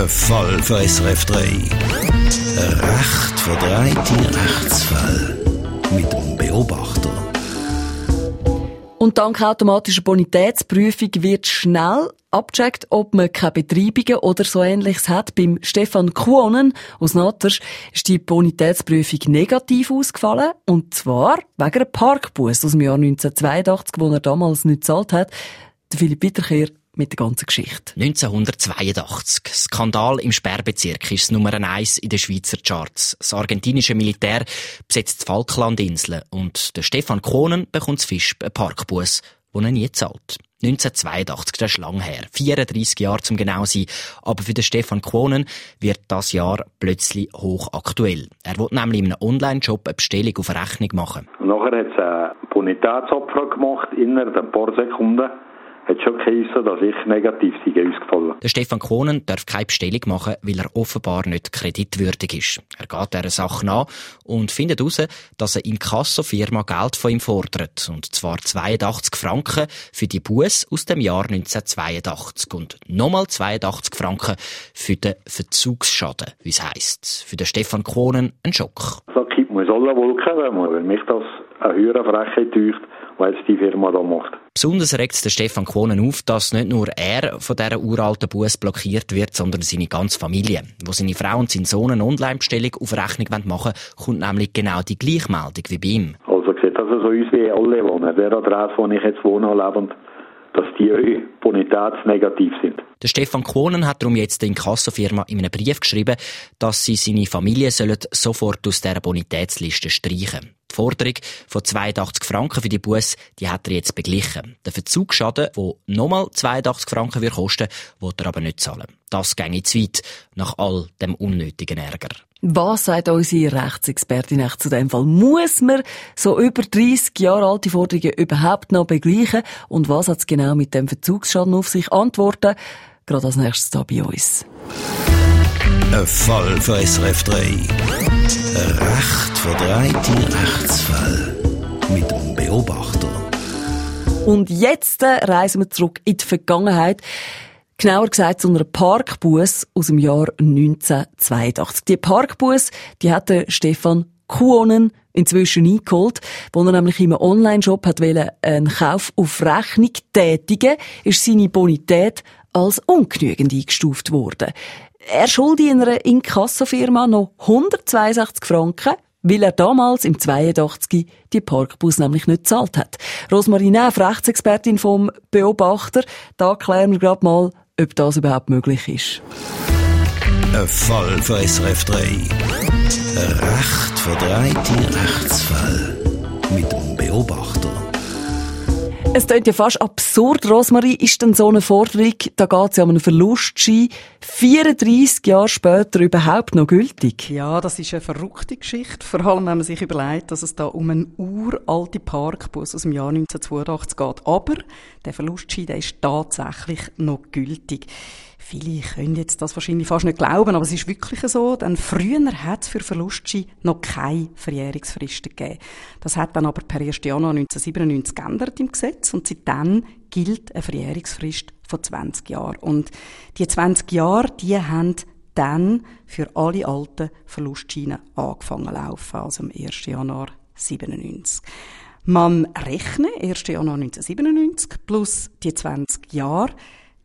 Ein Fall für SRF 3. Ein recht verdrehte Rechtsfall. Mit dem Beobachter. Und dank automatischer Bonitätsprüfung wird schnell abgecheckt, ob man keine Betreibungen oder so ähnliches hat. Beim Stefan Kuonen aus Natters ist die Bonitätsprüfung negativ ausgefallen. Und zwar wegen einem Parkbus aus dem Jahr 1982, wo er damals nicht gezahlt hat. Der Philipp Bitterkehr mit der ganzen Geschichte. 1982. Skandal im Sperrbezirk ist Nummer eins in den Schweizer Charts. Das argentinische Militär besetzt die Falklandinseln und der Stefan Kohnen bekommt Fisch einen Parkbus, den er nie zahlt. 1982, das ist lang her. 34 Jahre zum genau sein. Aber für den Stefan Kohnen wird das Jahr plötzlich hochaktuell. Er will nämlich in einem Online-Shop eine Bestellung auf Rechnung machen. nachher hat es eine Bonitätsabfrage gemacht, innerhalb ein paar Sekunden hat schon geheissen, dass ich negativ sei ausgefallen. Der Stefan Kohnen darf keine Bestellung machen, weil er offenbar nicht kreditwürdig ist. Er geht dieser Sache nach und findet heraus, dass eine Inkasso-Firma Geld von ihm fordert. Und zwar 82 Franken für die Buß aus dem Jahr 1982 und nochmal 82 Franken für den Verzugsschaden, wie es heisst. Für den Stefan Kohnen ein Schock. Da gibt man alle Wolken, wenn mich das eine höhere Frechheit täuscht, was die Firma da macht. Besonders regt es den Stefan Kohnen auf, dass nicht nur er von dieser uralten Bus blockiert wird, sondern seine ganze Familie. Wo seine Frau und sein Sohn eine Online-Bestellung auf Rechnung machen wollen, kommt nämlich genau die Gleichmeldung wie bei ihm. Also sieht das so aus wie alle wohnen. Der Adresse, wo ich jetzt wohne, lebend, dass die bonitätsnegativ sind. Der Stefan Kohnen hat darum jetzt der Inkassofirma in einem Brief geschrieben, dass sie seine Familie sollen sofort aus dieser Bonitätsliste streichen. Die Forderung von 82 Franken für die Bus, die hat er jetzt beglichen. Der Verzugsschaden, der nochmal 82 Franken wird kosten, will er aber nicht zahlen. Das ginge zu weit, nach all dem unnötigen Ärger. Was sagt unsere Rechtsexpertin echt zu dem Fall? Muss man so über 30 Jahre alte Forderungen überhaupt noch begleichen? Und was hat es genau mit dem Verzugsschaden auf sich? Antworten gerade als nächstes hier bei uns. Ein Fall für SRF 3. Ein recht verdrehte Rechtsfall. Mit dem Beobachter. Und jetzt äh, reisen wir zurück in die Vergangenheit. Genauer gesagt zu einer Parkbus aus dem Jahr 1982. Die Parkbus, die hat Stefan Kuonen inzwischen eingeholt. Wo er nämlich im Online-Shop hat einen Kauf auf Rechnung tätigen, ist seine Bonität als ungenügend eingestuft worden. Er schuldet in einer Inkassofirma noch 162 Franken, weil er damals im 82 die Parkbus nämlich nicht gezahlt hat. Rosmarie Neff, Rechtsexpertin vom Beobachter, da klären wir gerade mal, ob das überhaupt möglich ist. Ein Fall für SRF 3. Ein recht verdrehte Rechtsfall. Mit dem Beobachter. Es klingt ja fast absurd, Rosmarie, ist denn so eine Forderung, da geht es ja um einen Verlustschein, 34 Jahre später überhaupt noch gültig? Ja, das ist eine verrückte Geschichte, vor allem wenn man sich überlegt, dass es da um einen uralten Parkbus aus dem Jahr 1982 geht. Aber der Verlustschein, der ist tatsächlich noch gültig. Viele können jetzt das wahrscheinlich fast nicht glauben, aber es ist wirklich so, denn früher hat es für Verlustschein noch keine Verjährungsfristen gegeben. Das hat dann aber per 1. Januar 1997 geändert im Gesetz und seitdem gilt eine Verjährungsfrist von 20 Jahren. Und die 20 Jahre, die haben dann für alle alten Verlustscheine angefangen zu laufen, also am 1. Januar 97. Man rechnet 1. Januar 1997 plus die 20 Jahre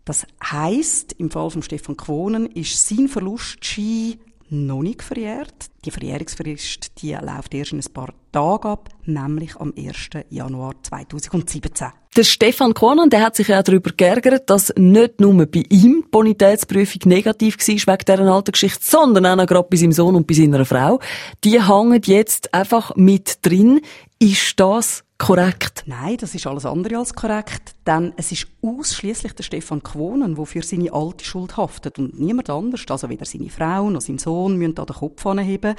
das heisst, im Fall von Stefan Quonen ist sein Verlustschein noch nicht verjährt. Die Verjährungsfrist die läuft erst in ein paar Tagen ab, nämlich am 1. Januar 2017. Der Stefan Quonen, der hat sich ja darüber geärgert, dass nicht nur bei ihm die Bonitätsprüfung negativ war wegen dieser alten Geschichte, sondern auch gerade bei seinem Sohn und bei seiner Frau. Die hängen jetzt einfach mit drin. Ist das korrekt? Nein, das ist alles andere als korrekt, denn es ist ausschließlich der Stefan Quonen, der für seine alte Schuld haftet und niemand anders, also weder seine Frau noch sein Sohn müssen da den Kopf anheben.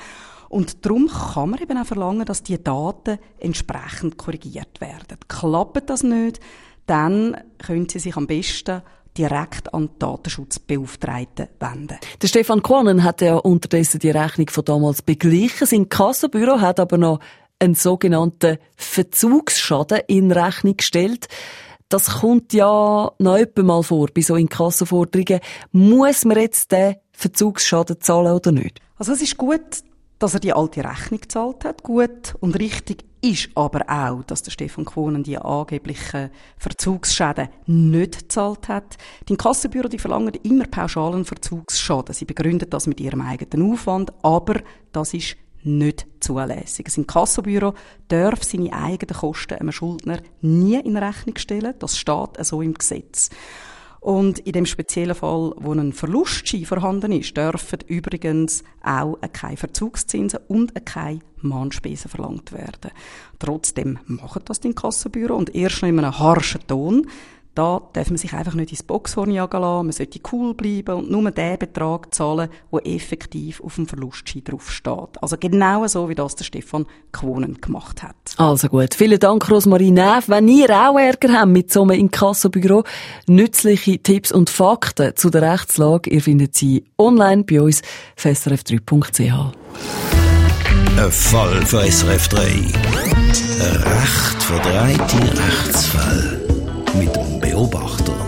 Und darum kann man eben auch verlangen, dass die Daten entsprechend korrigiert werden. Klappt das nicht, dann können Sie sich am besten direkt an die Datenschutzbeauftragten wenden. Der Stefan Quonen hat ja unterdessen die Rechnung von damals beglichen. Sein Kassenbüro hat aber noch einen sogenannten Verzugsschaden in Rechnung gestellt. Das kommt ja noch mal vor bei so Inkassoforderungen. Muss man jetzt den Verzugsschaden zahlen oder nicht? Also es ist gut, dass er die alte Rechnung gezahlt hat. Gut und richtig ist aber auch, dass der Stefan Quonen die angeblichen Verzugsschäden nicht gezahlt hat. Die Inkassenbüro, die verlangen immer pauschalen Verzugsschaden. Sie begründen das mit ihrem eigenen Aufwand, aber das ist nicht zulässig. Ein Inkassobüro darf seine eigenen Kosten einem Schuldner nie in Rechnung stellen. Das steht so im Gesetz. Und in dem speziellen Fall, wo ein Verlustschein vorhanden ist, dürfen übrigens auch keine Verzugszinsen und keine Mahnspesen verlangt werden. Trotzdem machen das die Kassenbüro und erst noch in einem harschen Ton. Da darf man sich einfach nicht ins Boxhorn jagen lassen, man sollte cool bleiben und nur den Betrag zahlen, der effektiv auf dem Verlustschein draufsteht. Also genau so, wie das der Stefan Quonen gemacht hat. Also gut, vielen Dank Rosmarie Neff. Wenn ihr auch Ärger habt mit so einem Inkassobüro, nützliche Tipps und Fakten zu der Rechtslage, ihr findet sie online bei uns, srf3.ch. Ein Fall für SRF 3. Ein recht verdrehte Rechtsfall mit dem Beobachter.